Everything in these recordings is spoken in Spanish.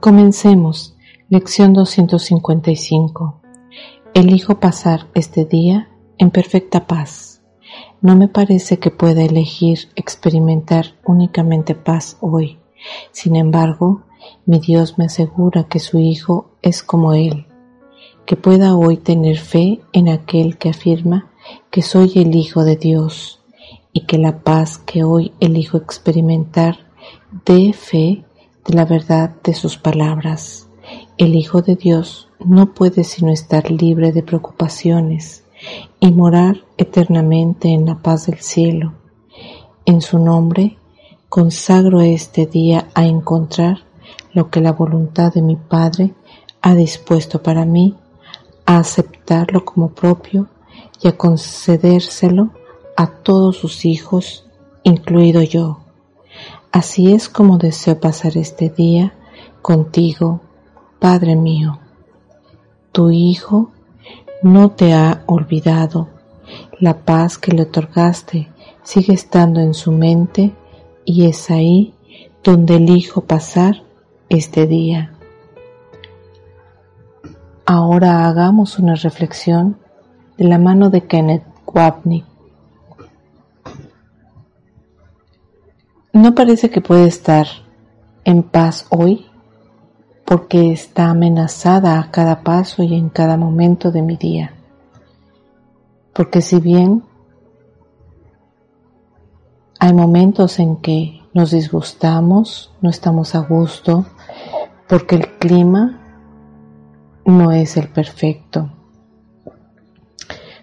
Comencemos. Lección 255. Elijo pasar este día en perfecta paz. No me parece que pueda elegir experimentar únicamente paz hoy. Sin embargo, mi Dios me asegura que su Hijo es como Él, que pueda hoy tener fe en aquel que afirma que soy el Hijo de Dios y que la paz que hoy elijo experimentar dé fe de la verdad de sus palabras. El Hijo de Dios no puede sino estar libre de preocupaciones y morar eternamente en la paz del cielo. En su nombre consagro este día a encontrar lo que la voluntad de mi Padre ha dispuesto para mí, a aceptarlo como propio y a concedérselo a todos sus hijos, incluido yo. Así es como deseo pasar este día contigo, Padre mío. Tu Hijo no te ha olvidado. La paz que le otorgaste sigue estando en su mente y es ahí donde elijo pasar este día. Ahora hagamos una reflexión de la mano de Kenneth Wapnick No parece que puede estar en paz hoy porque está amenazada a cada paso y en cada momento de mi día. Porque si bien hay momentos en que nos disgustamos, no estamos a gusto, porque el clima no es el perfecto,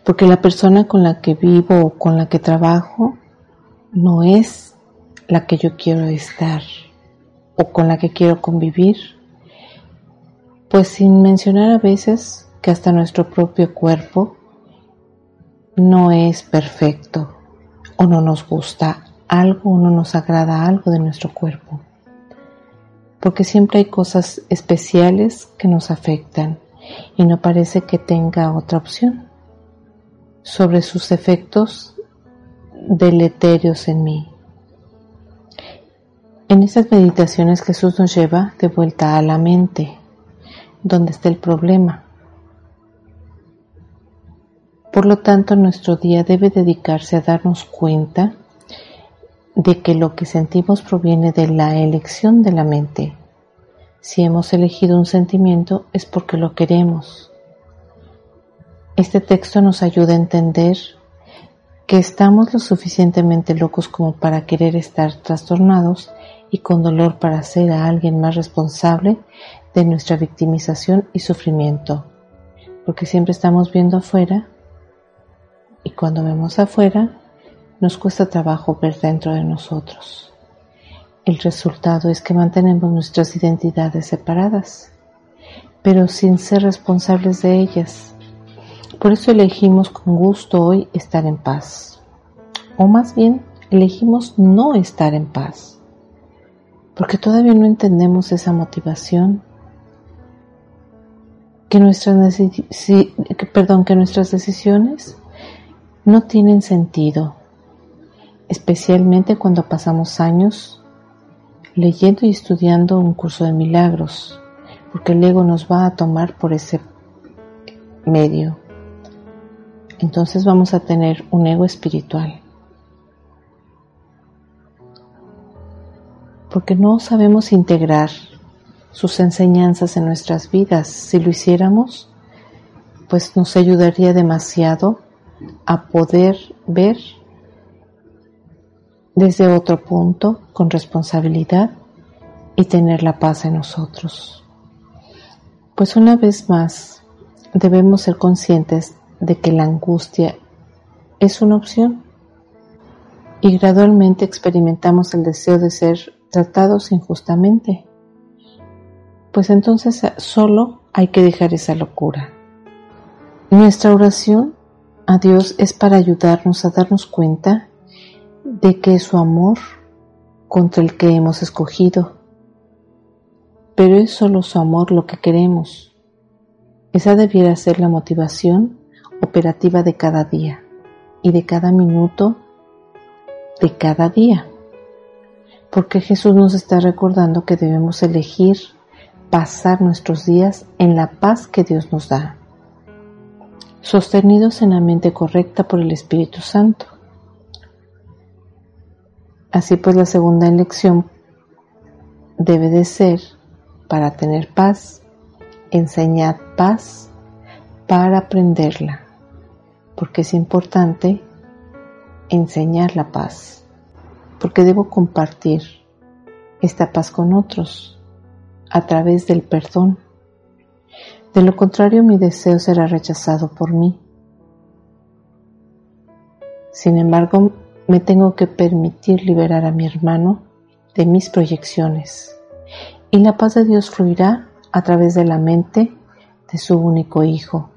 porque la persona con la que vivo o con la que trabajo no es la que yo quiero estar o con la que quiero convivir, pues sin mencionar a veces que hasta nuestro propio cuerpo no es perfecto o no nos gusta algo o no nos agrada algo de nuestro cuerpo, porque siempre hay cosas especiales que nos afectan y no parece que tenga otra opción sobre sus efectos deleterios en mí. En estas meditaciones Jesús nos lleva de vuelta a la mente, donde está el problema. Por lo tanto, nuestro día debe dedicarse a darnos cuenta de que lo que sentimos proviene de la elección de la mente. Si hemos elegido un sentimiento es porque lo queremos. Este texto nos ayuda a entender que estamos lo suficientemente locos como para querer estar trastornados y con dolor para hacer a alguien más responsable de nuestra victimización y sufrimiento, porque siempre estamos viendo afuera y cuando vemos afuera nos cuesta trabajo ver dentro de nosotros. El resultado es que mantenemos nuestras identidades separadas, pero sin ser responsables de ellas. Por eso elegimos con gusto hoy estar en paz, o más bien elegimos no estar en paz porque todavía no entendemos esa motivación, que nuestras, perdón, que nuestras decisiones no tienen sentido, especialmente cuando pasamos años leyendo y estudiando un curso de milagros, porque el ego nos va a tomar por ese medio. Entonces vamos a tener un ego espiritual. Porque no sabemos integrar sus enseñanzas en nuestras vidas. Si lo hiciéramos, pues nos ayudaría demasiado a poder ver desde otro punto, con responsabilidad y tener la paz en nosotros. Pues una vez más, debemos ser conscientes de que la angustia es una opción y gradualmente experimentamos el deseo de ser tratados injustamente. Pues entonces solo hay que dejar esa locura. Nuestra oración a Dios es para ayudarnos a darnos cuenta de que es su amor contra el que hemos escogido. Pero es solo su amor lo que queremos. Esa debiera ser la motivación operativa de cada día y de cada minuto de cada día. Porque Jesús nos está recordando que debemos elegir pasar nuestros días en la paz que Dios nos da, sostenidos en la mente correcta por el Espíritu Santo. Así pues la segunda elección debe de ser para tener paz, enseñar paz para aprenderla, porque es importante enseñar la paz, porque debo compartir esta paz con otros a través del perdón. De lo contrario, mi deseo será rechazado por mí. Sin embargo, me tengo que permitir liberar a mi hermano de mis proyecciones y la paz de Dios fluirá a través de la mente de su único Hijo,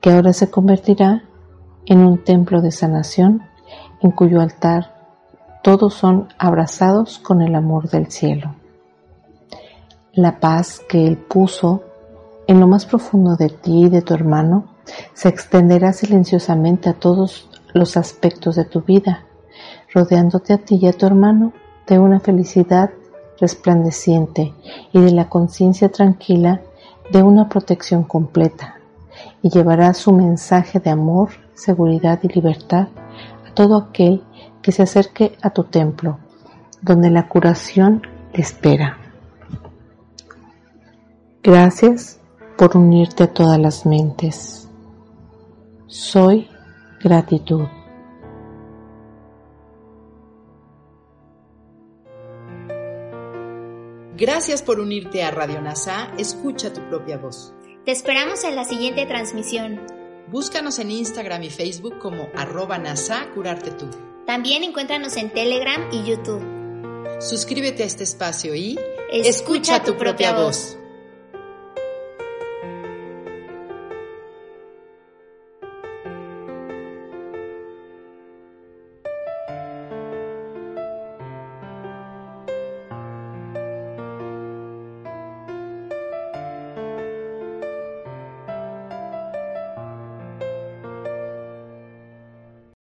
que ahora se convertirá en un templo de sanación en cuyo altar todos son abrazados con el amor del cielo. La paz que Él puso en lo más profundo de ti y de tu hermano se extenderá silenciosamente a todos los aspectos de tu vida, rodeándote a ti y a tu hermano de una felicidad resplandeciente y de la conciencia tranquila de una protección completa, y llevará su mensaje de amor, seguridad y libertad todo aquel que se acerque a tu templo, donde la curación te espera. Gracias por unirte a todas las mentes. Soy gratitud. Gracias por unirte a Radio NASA. Escucha tu propia voz. Te esperamos en la siguiente transmisión. Búscanos en Instagram y Facebook como arroba NASA Curarte Tú. También encuéntranos en Telegram y YouTube. Suscríbete a este espacio y escucha, tu, propia voz.